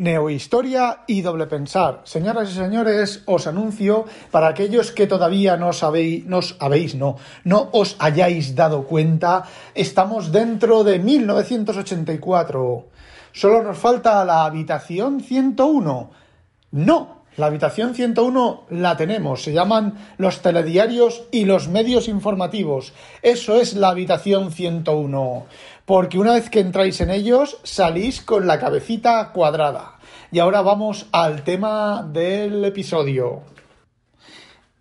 Neohistoria y doble pensar. Señoras y señores, os anuncio para aquellos que todavía no sabéis, no os habéis, no, no os hayáis dado cuenta, estamos dentro de 1984. Solo nos falta la habitación 101. No, la habitación 101 la tenemos, se llaman los telediarios y los medios informativos. Eso es la habitación 101, porque una vez que entráis en ellos salís con la cabecita cuadrada. Y ahora vamos al tema del episodio.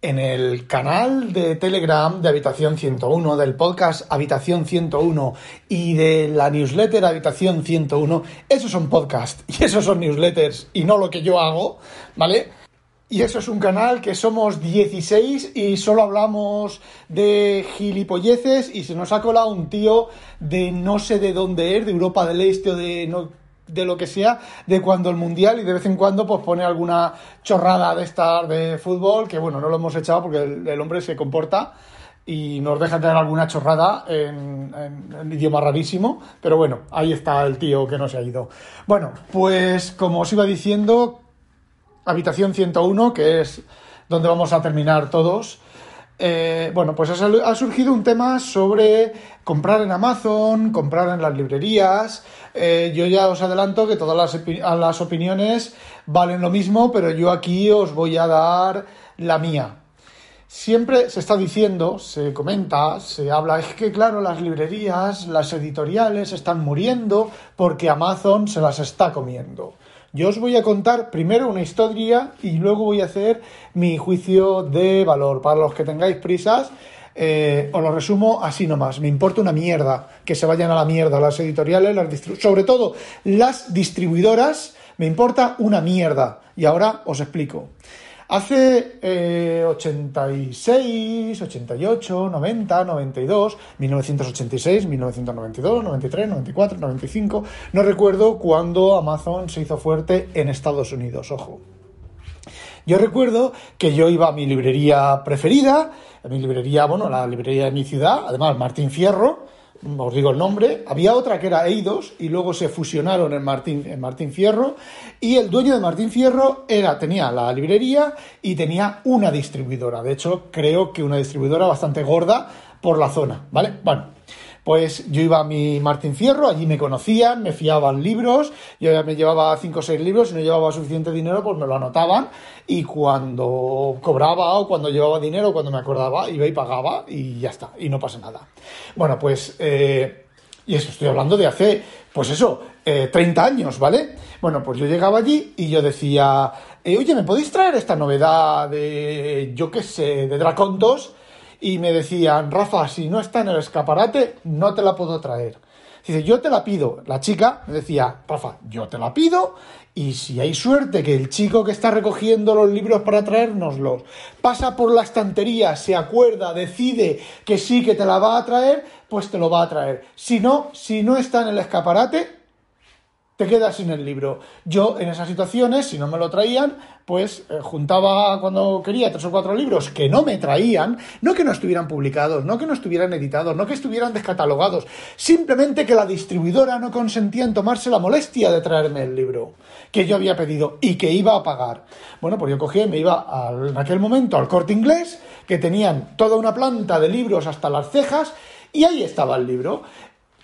En el canal de Telegram de Habitación 101, del podcast Habitación 101 y de la newsletter Habitación 101, esos son podcasts y esos son newsletters y no lo que yo hago, ¿vale? Y eso es un canal que somos 16 y solo hablamos de gilipolleces y se nos ha colado un tío de no sé de dónde es, de Europa del Este o de no de lo que sea, de cuando el mundial y de vez en cuando pues pone alguna chorrada de estar de fútbol, que bueno, no lo hemos echado porque el, hombre se comporta y nos deja tener alguna chorrada en, en, idioma rarísimo, pero bueno, ahí está el tío que no se ha ido. Bueno, pues como os iba diciendo, habitación 101, que es donde vamos a terminar todos. Eh, bueno, pues ha surgido un tema sobre comprar en Amazon, comprar en las librerías. Eh, yo ya os adelanto que todas las, las opiniones valen lo mismo, pero yo aquí os voy a dar la mía. Siempre se está diciendo, se comenta, se habla, es que claro, las librerías, las editoriales están muriendo porque Amazon se las está comiendo. Yo os voy a contar primero una historia y luego voy a hacer mi juicio de valor. Para los que tengáis prisas, eh, os lo resumo así nomás. Me importa una mierda que se vayan a la mierda las editoriales, las sobre todo las distribuidoras, me importa una mierda. Y ahora os explico. Hace 86, 88, 90, 92, 1986, 1992, 93, 94, 95, no recuerdo cuándo Amazon se hizo fuerte en Estados Unidos, ojo. Yo recuerdo que yo iba a mi librería preferida, a mi librería, bueno, la librería de mi ciudad, además Martín Fierro, os digo el nombre, había otra que era Eidos y luego se fusionaron en Martín, en Martín Fierro y el dueño de Martín Fierro era, tenía la librería y tenía una distribuidora, de hecho creo que una distribuidora bastante gorda por la zona, ¿vale? Bueno, pues yo iba a mi Martín Fierro, allí me conocían, me fiaban libros, yo ya me llevaba cinco o seis libros, si no llevaba suficiente dinero, pues me lo anotaban, y cuando cobraba o cuando llevaba dinero, cuando me acordaba, iba y pagaba, y ya está, y no pasa nada. Bueno, pues, eh, y eso estoy hablando de hace, pues eso, 30 eh, años, ¿vale? Bueno, pues yo llegaba allí y yo decía, eh, oye, ¿me podéis traer esta novedad de, yo qué sé, de Dracontos? Y me decían, Rafa, si no está en el escaparate, no te la puedo traer. Dice, yo te la pido. La chica me decía, Rafa, yo te la pido y si hay suerte que el chico que está recogiendo los libros para traérnoslos pasa por la estantería, se acuerda, decide que sí que te la va a traer, pues te lo va a traer. Si no, si no está en el escaparate, te quedas sin el libro. Yo en esas situaciones, si no me lo traían, pues eh, juntaba cuando quería tres o cuatro libros que no me traían, no que no estuvieran publicados, no que no estuvieran editados, no que estuvieran descatalogados, simplemente que la distribuidora no consentía en tomarse la molestia de traerme el libro que yo había pedido y que iba a pagar. Bueno, pues yo cogía y me iba en aquel momento al corte inglés, que tenían toda una planta de libros hasta las cejas, y ahí estaba el libro.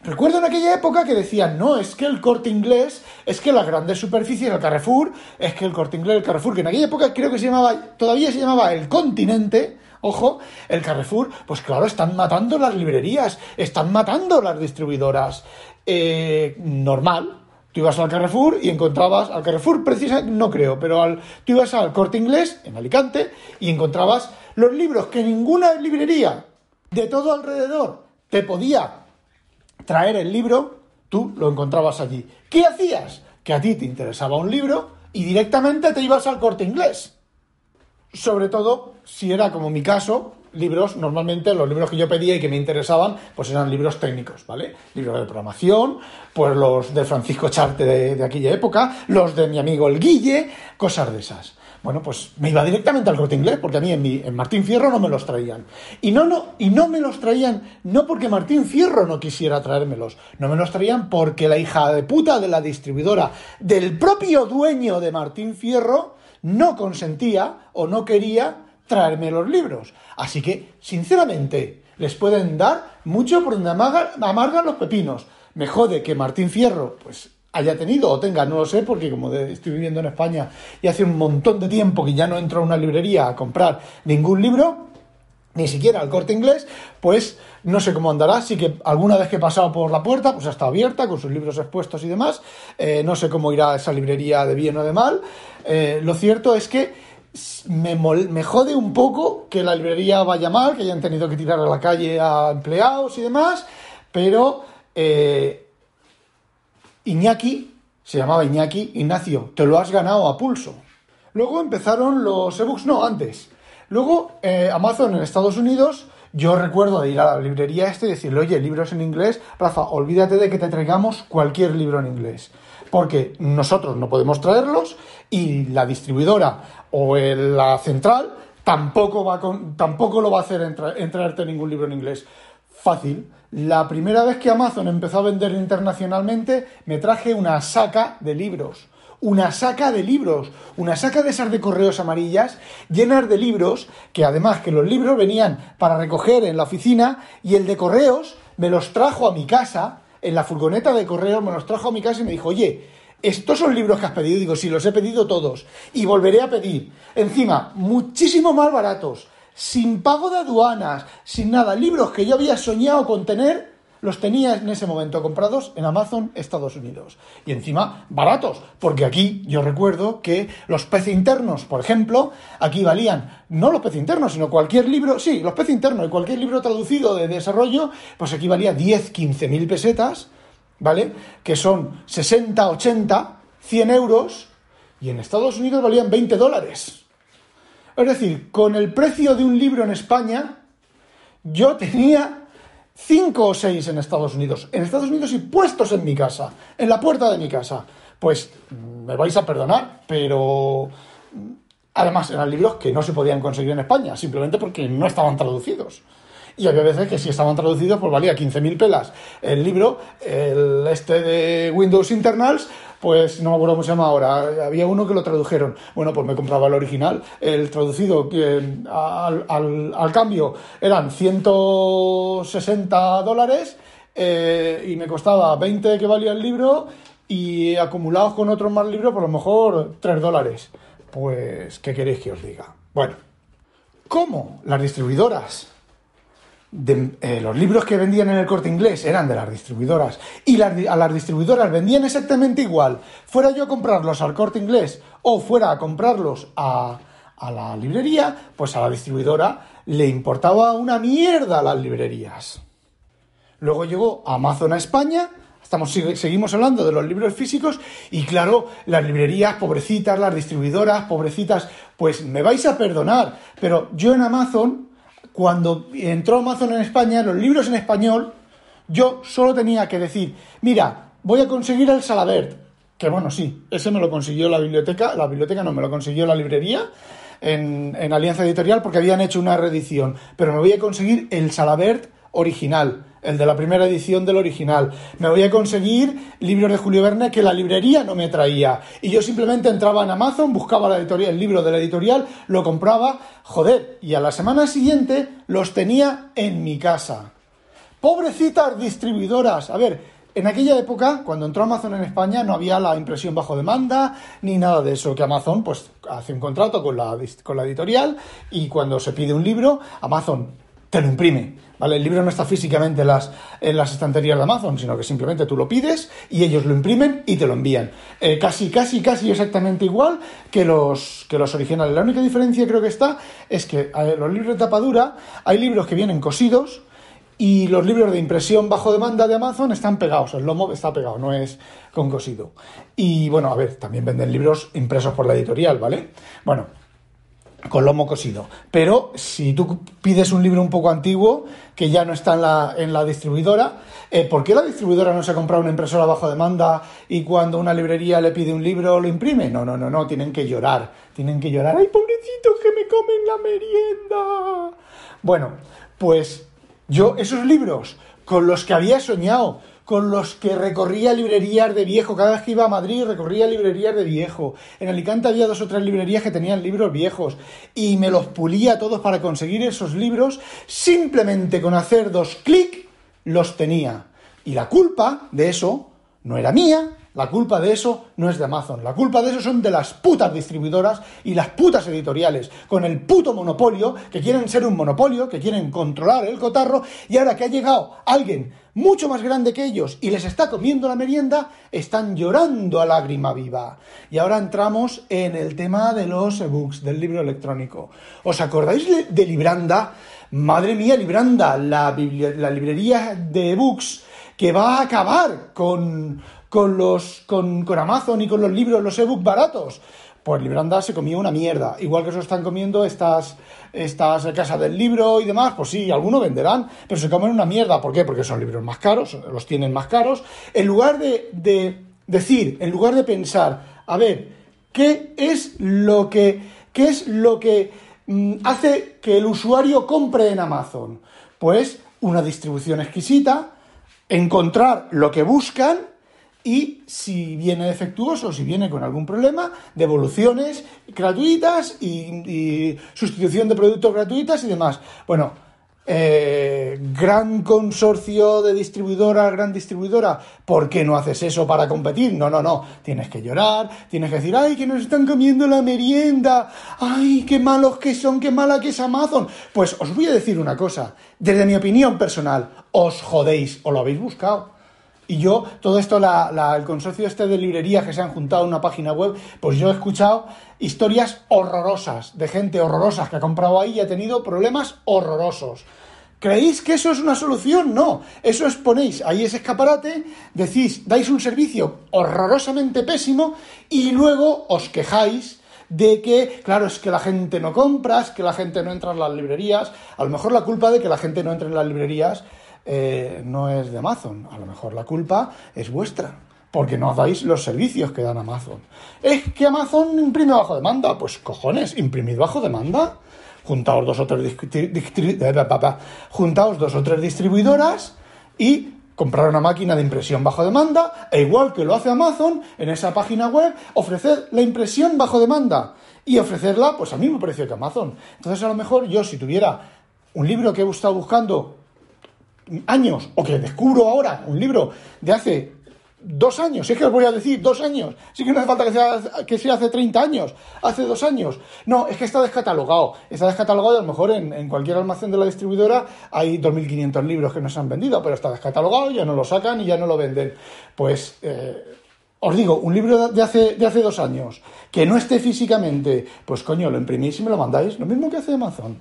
Recuerdo en aquella época que decían, no, es que el corte inglés, es que las grandes superficies, el Carrefour, es que el corte inglés, el Carrefour, que en aquella época creo que se llamaba, todavía se llamaba el continente, ojo, el Carrefour, pues claro, están matando las librerías, están matando las distribuidoras. Eh, normal, Tú ibas al Carrefour y encontrabas, al Carrefour precisamente, no creo, pero al, tú ibas al corte inglés, en Alicante, y encontrabas los libros que ninguna librería de todo alrededor te podía traer el libro, tú lo encontrabas allí. ¿Qué hacías? Que a ti te interesaba un libro y directamente te ibas al corte inglés. Sobre todo si era como mi caso, libros, normalmente los libros que yo pedía y que me interesaban, pues eran libros técnicos, ¿vale? Libros de programación, pues los de Francisco Charte de, aquella época, los de mi amigo el Guille, cosas de esas. Bueno, pues me iba directamente al corte inglés, porque a mí en, mi, en Martín Fierro no me los traían. Y no, no, y no me los traían, no porque Martín Fierro no quisiera traérmelos, no me los traían porque la hija de puta de la distribuidora, del propio dueño de Martín Fierro, no consentía o no quería traerme los libros. Así que, sinceramente, les pueden dar mucho por donde amargan los pepinos. Me jode que Martín Fierro, pues haya tenido o tenga, no lo sé, porque como estoy viviendo en España y hace un montón de tiempo que ya no entro a una librería a comprar ningún libro, ni siquiera al corte inglés, pues no sé cómo andará. Sí que alguna vez que he pasado por la puerta, pues está abierta con sus libros expuestos y demás. Eh, no sé cómo irá esa librería de bien o de mal. Eh, lo cierto es que me, me, jode un poco que la librería vaya mal, que hayan tenido que tirar a la calle a empleados y demás, pero eh, Iñaki, se llamaba Iñaki, Ignacio, te lo has ganado a pulso. Luego empezaron los ebooks, no, antes. Luego eh, Amazon en Estados Unidos, yo recuerdo de ir a la librería este y decirle, oye, libros en inglés, Rafa, olvídate de que te traigamos cualquier libro en inglés. Porque nosotros no podemos traerlos y la distribuidora o la central tampoco, va tampoco lo va a hacer en ningún libro en inglés. Fácil la primera vez que Amazon empezó a vender internacionalmente, me traje una saca de libros. Una saca de libros, una saca de esas de correos amarillas, llenas de libros, que además que los libros venían para recoger en la oficina y el de correos me los trajo a mi casa, en la furgoneta de correos me los trajo a mi casa y me dijo, oye, estos son libros que has pedido. Digo, sí, los he pedido todos. Y volveré a pedir. Encima, muchísimo más baratos sin pago de aduanas, sin nada. Libros que yo había soñado con tener, los tenía en ese momento comprados en Amazon Estados Unidos. Y encima baratos, porque aquí yo recuerdo que los peces internos, por ejemplo, aquí valían, no los peces internos, sino cualquier libro, sí, los peces internos, y cualquier libro traducido de desarrollo, pues aquí valía 10, 15 mil pesetas, ¿vale? Que son 60, 80, 100 euros, y en Estados Unidos valían 20 dólares. Es decir, con el precio de un libro en España, yo tenía cinco o seis en Estados Unidos. En Estados Unidos y puestos en mi casa, en la puerta de mi casa. Pues me vais a perdonar, pero además eran libros que no se podían conseguir en España, simplemente porque no estaban traducidos. Y había veces que si estaban traducidos, pues valía 15.000 pelas el libro, el este de Windows Internals, pues no me acuerdo cómo se llama ahora, había uno que lo tradujeron. Bueno, pues me compraba el original, el traducido al, al, cambio eran 160 dólares eh, y me costaba 20 que valía el libro y acumulados con otros más libros, por lo mejor 3 dólares. Pues, ¿qué queréis que os diga? Bueno, ¿cómo las distribuidoras eh, los libros que vendían en el corte inglés eran de las distribuidoras. Y a las distribuidoras vendían exactamente igual, fuera yo a comprarlos al corte inglés o fuera a comprarlos a, a la librería, pues a la distribuidora le importaba una mierda las librerías. Luego llegó Amazon a España, estamos, seguimos hablando de los libros físicos y claro, las librerías, pobrecitas, las distribuidoras, pobrecitas, pues me vais a perdonar, pero yo en Amazon cuando entró Amazon en España, los libros en español, yo solo tenía que decir, mira, voy a conseguir el Salabert, que bueno, sí, ese me lo consiguió la biblioteca, la biblioteca no, me lo consiguió la librería en, en Alianza Editorial porque habían hecho una reedición, pero me voy a conseguir el Salabert original, el de la primera edición del original. Me voy a conseguir libros de Julio Verne que la librería no me traía. Y yo simplemente entraba en Amazon, buscaba la editorial, el libro de la editorial, lo compraba, joder, y a la semana siguiente los tenía en mi casa. Pobrecitas distribuidoras. A ver, en aquella época, cuando entró Amazon en España, no había la impresión bajo demanda ni nada de eso, que Amazon pues hace un contrato con la, con la editorial y cuando se pide un libro, Amazon te lo imprime. ¿vale? El libro no está físicamente en las, en las estanterías de Amazon, sino que simplemente tú lo pides y ellos lo imprimen y te lo envían. Eh, casi, casi, casi exactamente igual que los, que los originales. La única diferencia creo que está es que los libros de tapadura, hay libros que vienen cosidos y los libros de impresión bajo demanda de Amazon están pegados, el lomo está pegado, no es con cosido. Y bueno, a ver, también venden libros impresos por la editorial, ¿vale? Bueno, con lomo cosido. Pero si tú pides un libro un poco antiguo, que ya no está en la, en la distribuidora, eh, ¿por qué la distribuidora no se ha comprado una impresora bajo demanda y cuando una librería le pide un libro lo imprime? No, no, no, no, tienen que llorar, tienen que llorar. ¡Ay, pobrecitos que me comen la merienda! Bueno, pues yo esos libros con los que había soñado, con los que recorría librerías de viejo. Cada vez que iba a Madrid recorría librerías de viejo. En Alicante había dos o tres librerías que tenían libros viejos y me los pulía todos para conseguir esos libros. Simplemente con hacer dos clics los tenía. Y la culpa de eso no era mía, la culpa de eso no es de Amazon, la culpa de eso son de las putas distribuidoras y las putas editoriales, con el puto monopolio, que quieren ser un monopolio, que quieren controlar el cotarro, y ahora que ha llegado alguien mucho más grande que ellos y les está comiendo la merienda, están llorando a lágrima viva. Y ahora entramos en el tema de los ebooks, del libro electrónico. ¿Os acordáis de Libranda? Madre mía, Libranda, la, la librería de ebooks que va a acabar con con, los, con, con Amazon y con los libros, los ebooks baratos. Pues Libranda se comió una mierda. Igual que eso están comiendo estas, estas casas del libro y demás, pues sí, algunos venderán, pero se comen una mierda. ¿Por qué? Porque son libros más caros, los tienen más caros. En lugar de, de decir, en lugar de pensar, a ver, ¿qué es lo que, qué es lo que mm, hace que el usuario compre en Amazon? Pues una distribución exquisita, encontrar lo que buscan y si viene defectuoso, si viene con algún problema, devoluciones gratuitas y, sustitución de productos gratuitas y demás. Bueno, eh, gran consorcio de distribuidora, gran distribuidora, ¿por qué no haces eso para competir? No, no, no, tienes que llorar, tienes que decir, ay, que nos están comiendo la merienda, ay, qué malos que son, qué mala que es Amazon. Pues os voy a decir una cosa, desde mi opinión personal, os jodéis o lo habéis buscado. Y yo, todo esto, el consorcio este de librerías que se han juntado en una página web, pues yo he escuchado historias horrorosas de gente horrorosa que ha comprado ahí y ha tenido problemas horrorosos. ¿Creéis que eso es una solución? No. Eso es ponéis ahí ese escaparate, decís, dais un servicio horrorosamente pésimo y luego os quejáis de que, claro, es que la gente no compra, es que la gente no entra en las librerías. A lo mejor la culpa de que la gente no entre en las librerías eh, no es de Amazon. A lo mejor la culpa es vuestra, porque no dais los servicios que dan Amazon. ¿Es que Amazon imprime bajo demanda? Pues cojones, imprimid bajo demanda. Juntaos dos o tres, eh, juntaos dos o tres distribuidoras y comprar una máquina de impresión bajo demanda, e igual que lo hace Amazon, en esa página web, ofrecer la impresión bajo demanda y ofrecerla pues al mismo precio que Amazon. Entonces, a lo mejor yo, si tuviera un libro que he estado buscando años, o que descubro ahora un libro de hace dos años, si es que os voy a decir dos años, sí que no hace falta que sea, que sea hace 30 años, hace dos años. No, es que está descatalogado. Está descatalogado a lo mejor en, cualquier almacén de la distribuidora hay 2.500 libros que no se han vendido, pero está descatalogado, ya no lo sacan y ya no lo venden. Pues... Eh, os digo, un libro de hace, de hace dos años, que no esté físicamente, pues coño, lo imprimís y me lo mandáis, lo mismo que hace Amazon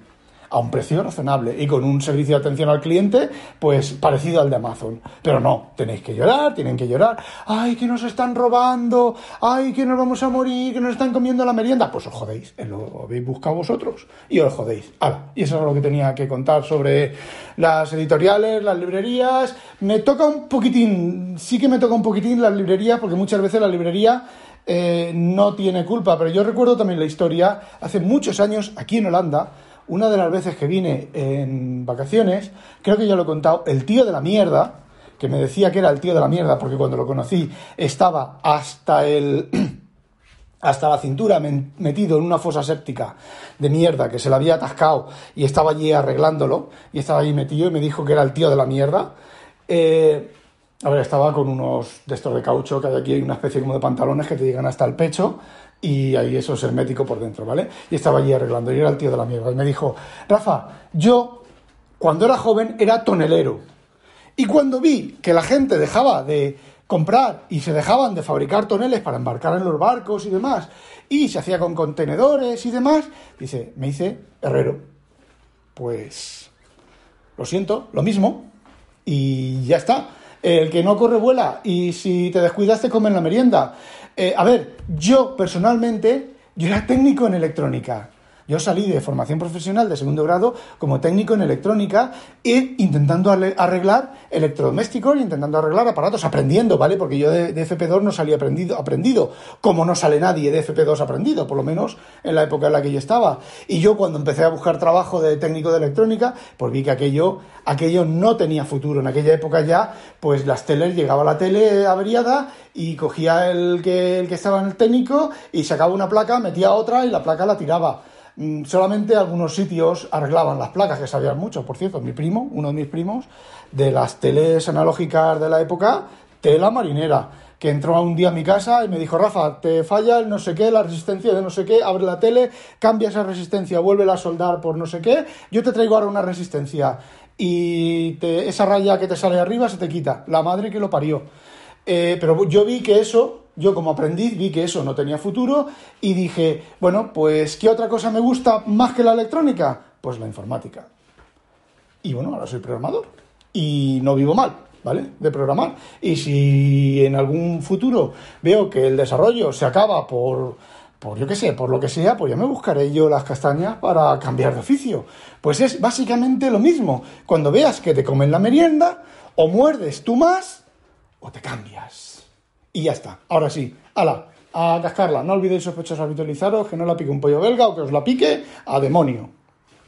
a un precio razonable y con un servicio de atención al cliente, pues parecido al de Amazon. Pero no, tenéis que llorar, tienen que llorar. ¡Ay, que nos están robando! ¡Ay, que nos vamos a morir! ¡Que nos están comiendo la merienda! Pues os jodéis, eh, lo habéis buscado vosotros y os jodéis. Y eso es lo que tenía que contar sobre las editoriales, las librerías. Me toca un poquitín, sí que me toca un poquitín las librerías, porque muchas veces la librería eh, no tiene culpa, pero yo recuerdo también la historia, hace muchos años, aquí en Holanda, una de las veces que vine en vacaciones, creo que ya lo he contado, el tío de la mierda, que me decía que era el tío de la mierda, porque cuando lo conocí estaba hasta el. hasta la cintura metido en una fosa séptica de mierda que se le había atascado y estaba allí arreglándolo y estaba allí metido y me dijo que era el tío de la mierda. Eh, a ver, estaba con unos de estos de caucho, que hay aquí una especie como de pantalones que te llegan hasta el pecho y ahí eso es hermético por dentro, ¿vale? Y estaba allí arreglando, y era el tío de la mierda. Y me dijo, Rafa, yo cuando era joven era tonelero. Y cuando vi que la gente dejaba de comprar y se dejaban de fabricar toneles para embarcar en los barcos y demás, y se hacía con contenedores y demás, dice, me hice herrero. Pues, lo siento, lo mismo, y ya está. El que no corre vuela, y si te descuidas te comen la merienda. Eh, a ver, yo personalmente, yo era técnico en electrónica. Yo salí de formación profesional de segundo grado como técnico en electrónica e intentando arreglar electrodomésticos intentando arreglar aparatos, aprendiendo, ¿vale? Porque yo de, FP2 no salí aprendido, aprendido, como no sale nadie de FP2 aprendido, por lo menos en la época en la que yo estaba. Y yo cuando empecé a buscar trabajo de técnico de electrónica, pues vi que aquello, aquello no tenía futuro. En aquella época ya, pues las teles, llegaba la tele averiada y cogía el que, el que estaba en el técnico y sacaba una placa, metía otra y la placa la tiraba. Mm, solamente algunos sitios arreglaban las placas, que sabían mucho. Por cierto, mi primo, uno de mis primos, de las teles analógicas de la época, tela marinera, que entró un día a mi casa y me dijo, Rafa, te falla el no sé qué, la resistencia de no sé qué, abre la tele, cambia esa resistencia, vuelve a soldar por no sé qué, yo te traigo ahora una resistencia y esa raya que te sale arriba se te quita, la madre que lo parió. Eh, pero yo vi que eso yo como aprendiz vi que eso no tenía futuro y dije, bueno, pues ¿qué otra cosa me gusta más que la electrónica? Pues la informática. Y bueno, ahora soy programador y no vivo mal, ¿vale? De programar. Y si en algún futuro veo que el desarrollo se acaba por, por yo qué sé, por lo que sea, pues ya me buscaré yo las castañas para cambiar de oficio. Pues es básicamente lo mismo. Cuando veas que te comen la merienda, o muerdes tú más, o te cambias. Y ya está. Ahora sí, ala, a cascarla. No olvidéis sospechosos habitualizaros, que no la pique un pollo belga o que os la pique a demonio.